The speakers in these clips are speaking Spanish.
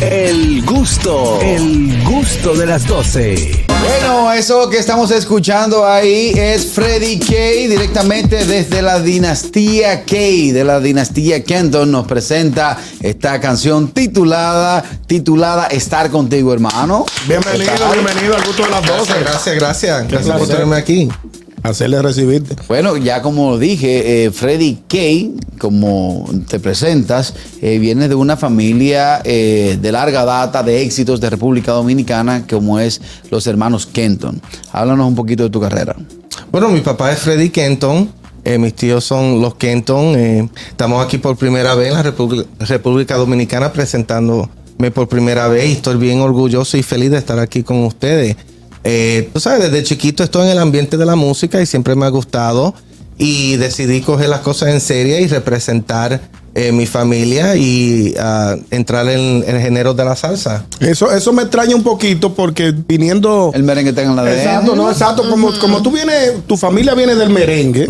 El gusto, el gusto de las 12. Bueno, eso que estamos escuchando ahí es Freddy Kay directamente desde la dinastía Kay, de la dinastía Kenton, nos presenta esta canción titulada, titulada Estar contigo, hermano. Bienvenido, bienvenido al gusto de las 12. Gracias, gracias, gracias. Gracias por tenerme aquí. Hacerle recibirte. Bueno, ya como dije, eh, Freddy Kay, como te presentas, eh, viene de una familia eh, de larga data de éxitos de República Dominicana, como es los hermanos Kenton. Háblanos un poquito de tu carrera. Bueno, mi papá es Freddy Kenton. eh, mis tíos son los Kenton. eh, estamos aquí por primera vez en la República, República Dominicana presentándome por primera vez y estoy bien orgulloso y feliz de estar aquí con ustedes. Eh, tú sabes, desde chiquito estoy en el ambiente de la música y siempre me ha gustado y decidí coger las cosas en serio y representar eh, mi familia y ah, entrar en el género de la salsa. Eso, eso me extraña un poquito porque viniendo. El merengue está en la de Exacto, no, exacto. Como, como tú vienes, tu familia viene del merengue.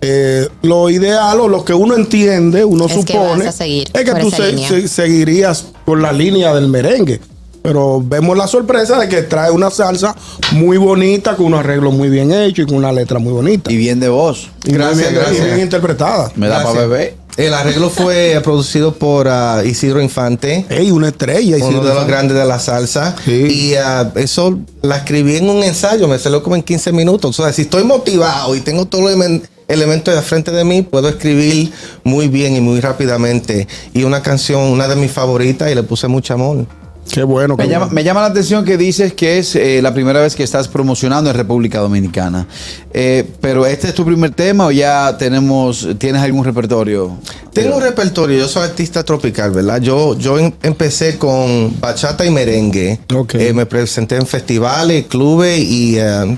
eh, lo ideal o lo que uno entiende, uno Es que supone, vas a seguir es que tú se- se- seguirías por la línea del merengue. Pero vemos la sorpresa de que trae una salsa muy bonita, con un arreglo muy bien hecho y con una letra muy bonita. Y bien de voz. Y Gracias, bien- gracias. y bien interpretada. Me da para beber. El arreglo fue producido por ah, Isidro Infante. Ey, una estrella. uno Isidro de los Infante. grandes de la salsa. Sí. Y ah, eso la escribí en un ensayo, me salió como en 15 minutos. O sea, si estoy motivado y tengo todos los elemen- elementos de frente de mí, puedo escribir muy bien y muy rápidamente. Y una canción, una de mis favoritas, y le puse mucho amor. Qué bueno. Me llama, bueno. me llama la atención que dices que es eh, la primera vez que estás promocionando en República Dominicana. Eh, pero este es tu primer tema o ya tenemos, tienes algún repertorio? Tengo un repertorio, yo soy artista tropical, ¿verdad? Yo, yo em- empecé con bachata y merengue. Ok. Eh, me presenté en festivales, clubes y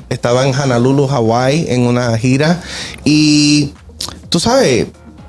estaba en Honolulu, Hawaii, en una gira. Y tú sabes,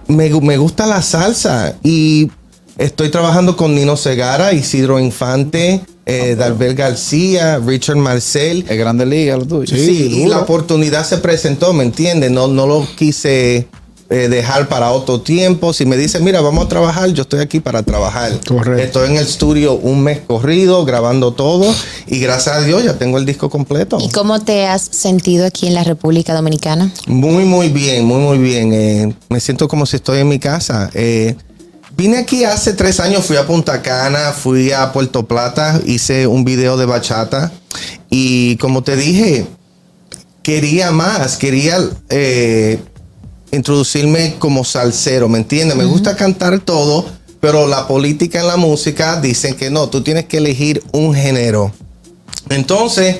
me, me gusta la salsa y estoy trabajando con Nino Segara, Isidro Infante, eh, Dalbel García, Richard Marcel. Es Grande Liga lo tuyo. Sí, Sí, y la oportunidad se presentó, ¿me entiendes? No, no lo quise eh, dejar para otro tiempo. Si me dicen, mira, vamos a trabajar, yo estoy aquí para trabajar. Correcto. Estoy en el estudio un mes corrido, grabando todo, y gracias a Dios ya tengo el disco completo. ¿Y cómo te has sentido aquí en la República Dominicana? Muy, muy bien, muy, muy bien. Eh, me siento como si estoy en mi casa. Eh, vine aquí hace tres años, fui a Punta Cana, fui a Puerto Plata, hice un video de bachata y como te dije, quería más, quería eh, introducirme como salsero, ¿me entiendes? Me gusta cantar todo, pero la política en la música dicen que no, tú tienes que elegir un género. Entonces,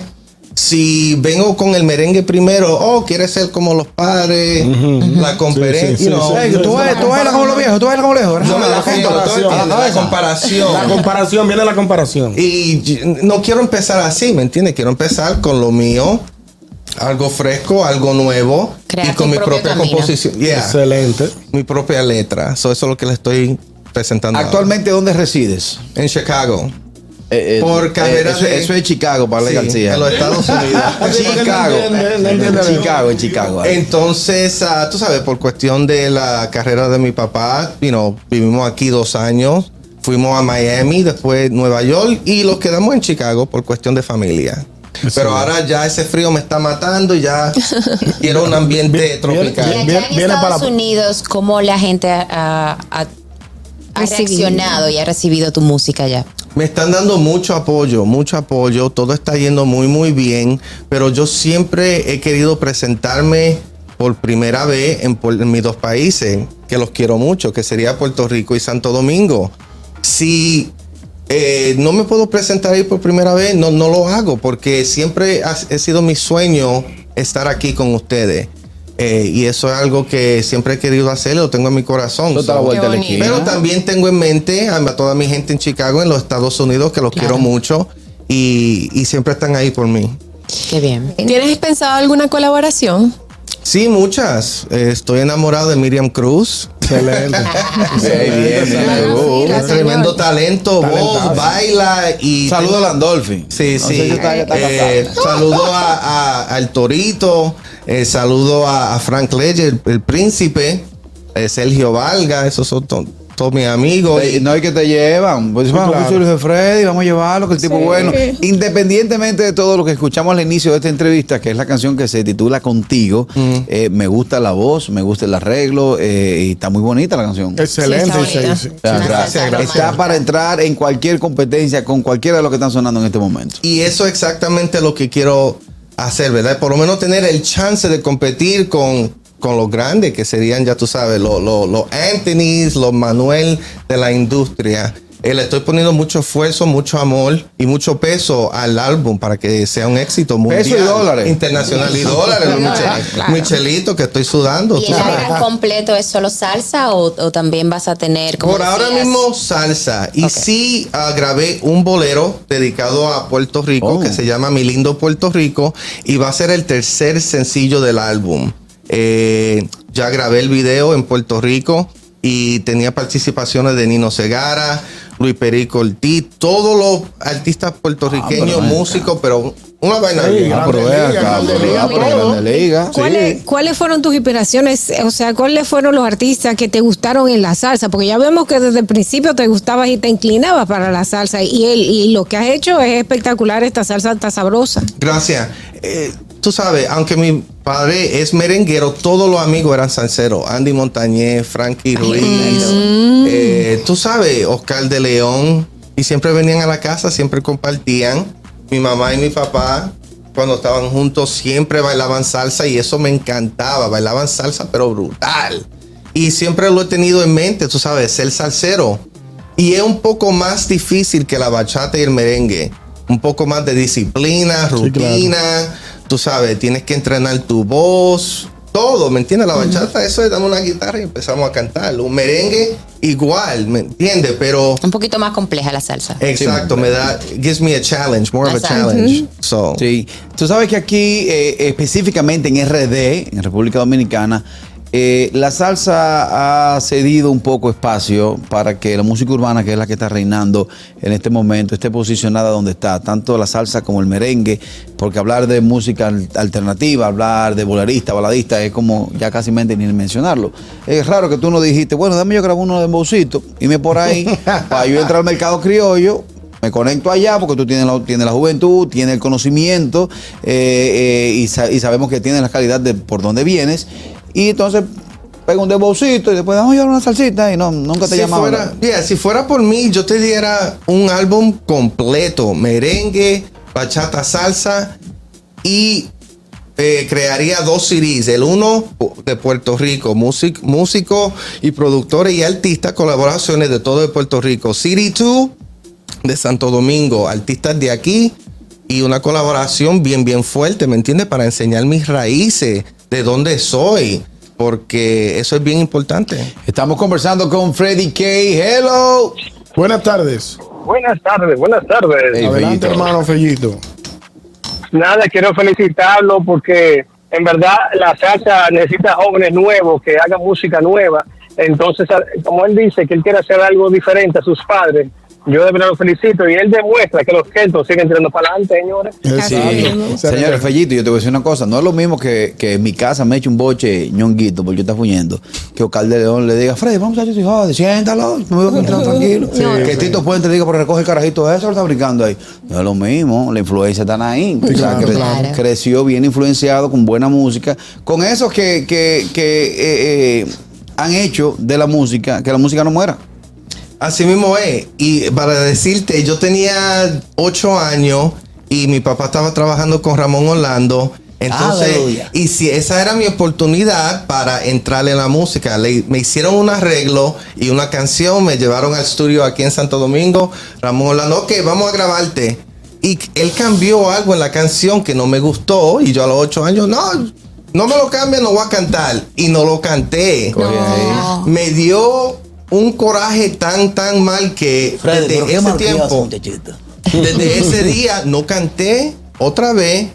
si vengo con el merengue primero, oh, quieres ser como los padres, la conferencia, Sí, sí, know, sí, tú bailas, como los viejos, tú bailas como los viejos. no la comparación, la comparación. La comparación, viene la comparación. Y no quiero empezar así, ¿me entiendes? Quiero empezar con lo mío, algo fresco, algo nuevo Crear y con mi propia camino. composición. Yeah, Excelente. mi propia letra. So, eso es lo que le estoy presentando. ahora. Actualmente, ¿dónde resides? en Chicago. Eh, eh, Por carrera eso, de- eso es Chicago, para Sí, García. en los Estados Unidos. Chicago. No entiende, Chicago, en Chicago. ahí. Entonces, ah, tú sabes, por cuestión de la carrera de mi papá, you know, vivimos aquí dos años, fuimos a Miami, después Nueva York y los quedamos en Chicago por cuestión de familia. Pero ahora ya ese frío me está matando y ya quiero un ambiente Bien, tropical. Y allá Viene- en Estados para- Unidos, ¿cómo la gente ha, ha- ha reaccionado y ha recibido tu música allá? Me están dando mucho apoyo, mucho apoyo, todo está yendo muy muy bien, pero yo siempre he querido presentarme por primera vez en, mis dos países, que los quiero mucho, que sería Puerto Rico y Santo Domingo. Si eh, no me puedo presentar ahí por primera vez, no, no lo hago, porque siempre ha sido mi sueño estar aquí con ustedes. Eh, y eso es algo que siempre he querido hacer, lo tengo en mi corazón. So- pero también tengo en mente a, a toda mi gente en Chicago, en los Estados Unidos, que los Claro. quiero mucho y, y siempre están ahí por mí. Qué bien. ¿Tienes pensado alguna colaboración? Sí, muchas. Eh, estoy enamorado de Miriam Cruz. Excelente. Bien. Uh, tremendo talento, voz, baila y. Saludo a Landolfi. Sí, No sé sí. si está- está Eh, saludo a, a- al Torito, eh, saludo a, a Frank Ledger, el, el príncipe, eh, Sergio Valga, esos son to- todos mis amigos. Y- no hay que te llevan. Pues vamos claro. a Luis de Freddy, vamos a llevarlo, que el tipo es bueno. Independientemente de todo lo que escuchamos al inicio de esta entrevista, que es la canción que se titula Contigo, eh, me gusta la voz, me gusta el arreglo eh, y está muy bonita la canción. Excelente. Sí, está sí, sí. Gracias. Está para entrar en cualquier competencia con cualquiera de los que están sonando en este momento. Y eso es exactamente lo que quiero hacer, ¿verdad? Por lo menos tener el chance de competir con, con los grandes, que serían, ya tú sabes, los los- los Anthony's, los Manuel de la industria. Eh, le estoy poniendo mucho esfuerzo, mucho amor y mucho peso al álbum para que sea un éxito mundial. Peso y dólares. Internacional y dólares. los Michel- Claro. Michelito que estoy sudando. ¿Y tú el álbum completo es solo salsa o, o también vas a tener como Por ahora mismo salsa. Y sí ah, grabé un bolero dedicado a Puerto Rico Oh. que se llama Mi lindo Puerto Rico y va a ser el tercer sencillo del álbum. Eh, ya grabé el video en Puerto Rico y tenía participaciones de Nino Segara, Luis Perico Ortiz, todos los artistas puertorriqueños, pero ven músicos, pero una vaina Sí. Ah, Liga, Liga, ah, Liga. ¿Cuáles, ¿Cuáles fueron tus inspiraciones? O sea, ¿cuáles fueron los artistas que te gustaron en la salsa? Porque ya vemos que desde el principio te gustabas y te inclinabas para la salsa. Y, el, y lo que has hecho es espectacular. Esta salsa está sabrosa. Gracias. Eh, tú sabes, aunque mi padre es merenguero, todos los amigos eran salseros. Andy Montañez, Frankie Ruiz, eh, tú sabes, Oscar de León. Y siempre venían a la casa, siempre compartían. Mi mamá y mi papá, cuando estaban juntos, siempre bailaban salsa y eso me encantaba. Bailaban salsa, pero brutal. Y siempre lo he tenido en mente, tú sabes, ser salsero. Y es un poco más difícil que la bachata y el merengue. Un poco más de disciplina, rutina. Tú sabes, tienes que entrenar tu voz. Todo, ¿me entiendes? La bachata, eso es dame una guitarra y empezamos a cantar. Un merengue, igual, ¿me entiendes? Pero, Un poquito más compleja la salsa. exacto, me da, gives me a challenge, more of a challenge. So, Sí, tú sabes que aquí, eh, específicamente en RD, en República Dominicana, eh, la salsa ha cedido un poco espacio para que la música urbana, que es la que está reinando en este momento, esté posicionada donde está, tanto la salsa como el merengue, porque hablar de música al- alternativa, hablar de bolerista, baladista, es como ya casi mente ni mencionarlo. Es raro que tú no dijiste, bueno, dame yo grabo uno de Bowcito, y me por ahí, para yo entrar al mercado criollo, me conecto allá porque tú tienes la, tienes la juventud, tienes el conocimiento eh, eh, y, sa- y sabemos que tienes la calidad de por dónde vienes. Y entonces pego un debocito y después vamos a llevar una salsita y no, nunca te si fuera, yeah, si fuera por mí, yo te diera un álbum completo, merengue, bachata, salsa y eh, crearía dos CDs. El uno de Puerto Rico, músic- músicos y productores y artistas, colaboraciones de todo de Puerto Rico. CD 2 de Santo Domingo, artistas de aquí y una colaboración bien, bien fuerte, ¿me entiendes? Para enseñar mis raíces, de dónde soy, porque eso es bien importante. Estamos conversando con Freddy K. Hello. Buenas tardes. Buenas tardes, buenas tardes. Hey, Adelante, Fellito. hermano Fellito. Nada, quiero felicitarlo porque en verdad la salsa necesita jóvenes nuevos que hagan música nueva. Entonces, como él dice que él quiere hacer algo diferente a sus padres, yo de verdad lo felicito y él demuestra que los kentos siguen tirando para adelante, señores. Así mismo. Excelente. Señores, Fellito, yo te voy a decir una cosa. No es lo mismo que, que en mi casa me eche un boche ñonguito porque yo está fuñendo. Que Oscar de León le diga, Freddy, vamos a hacer joder, siéntalo, me voy a encontrar tranquilo. que Tito Puente diga, pero recoge el carajito eso, lo está brincando ahí. No es lo mismo, la influencia está ahí. O sea, claro, cre- claro. Creció bien influenciado, con buena música. Con esos que, que, que eh, eh, han hecho de la música, que la música no muera. Así mismo es. Y para decirte, yo tenía ocho años y mi papá estaba trabajando con Ramón Orlando. Entonces, Aleluya. y si esa era mi oportunidad para entrar en la música, Le- me hicieron un arreglo y una canción, me llevaron al estudio aquí en Santo Domingo. Ramón Orlando, ok, vamos a grabarte. Y él cambió algo en la canción que no me gustó y yo a los ocho años, no, no me lo cambia, no voy a cantar. Y no lo canté. No. Me dio un coraje tan, tan mal que desde ese tiempo, desde ese día no canté otra vez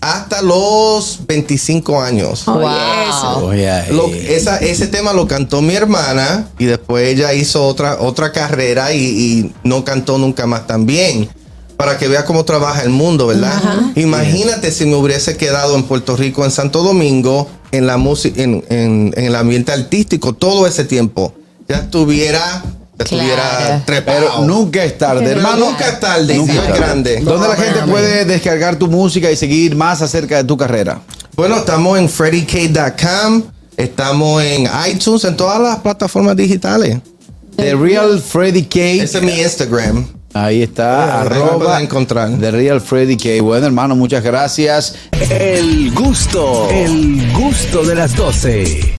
hasta los 25 años. Wow. Ahí. Lo- esa- ese tema lo cantó mi hermana y después ella hizo otra, otra carrera y, y no cantó nunca más también. Para que vea cómo trabaja el mundo, ¿verdad? Imagínate si me hubiese quedado en Puerto Rico, en Santo Domingo, en la música, en, en- en el ambiente artístico todo ese tiempo. Ya estuviera, ya estuviera Claro. trepado. Pero nunca es tarde, hermano. nunca es tarde, Nunca es grande. ¿Dónde la gente puede descargar tu música y seguir más acerca de tu carrera? Bueno, estamos en freddyk.com, estamos en iTunes, en todas las plataformas digitales. The Real Freddy K. Ese es mi Instagram. Ahí está, arroba encontrar. The Real Freddy K. Bueno, hermano, muchas gracias. El gusto, el gusto de las 12.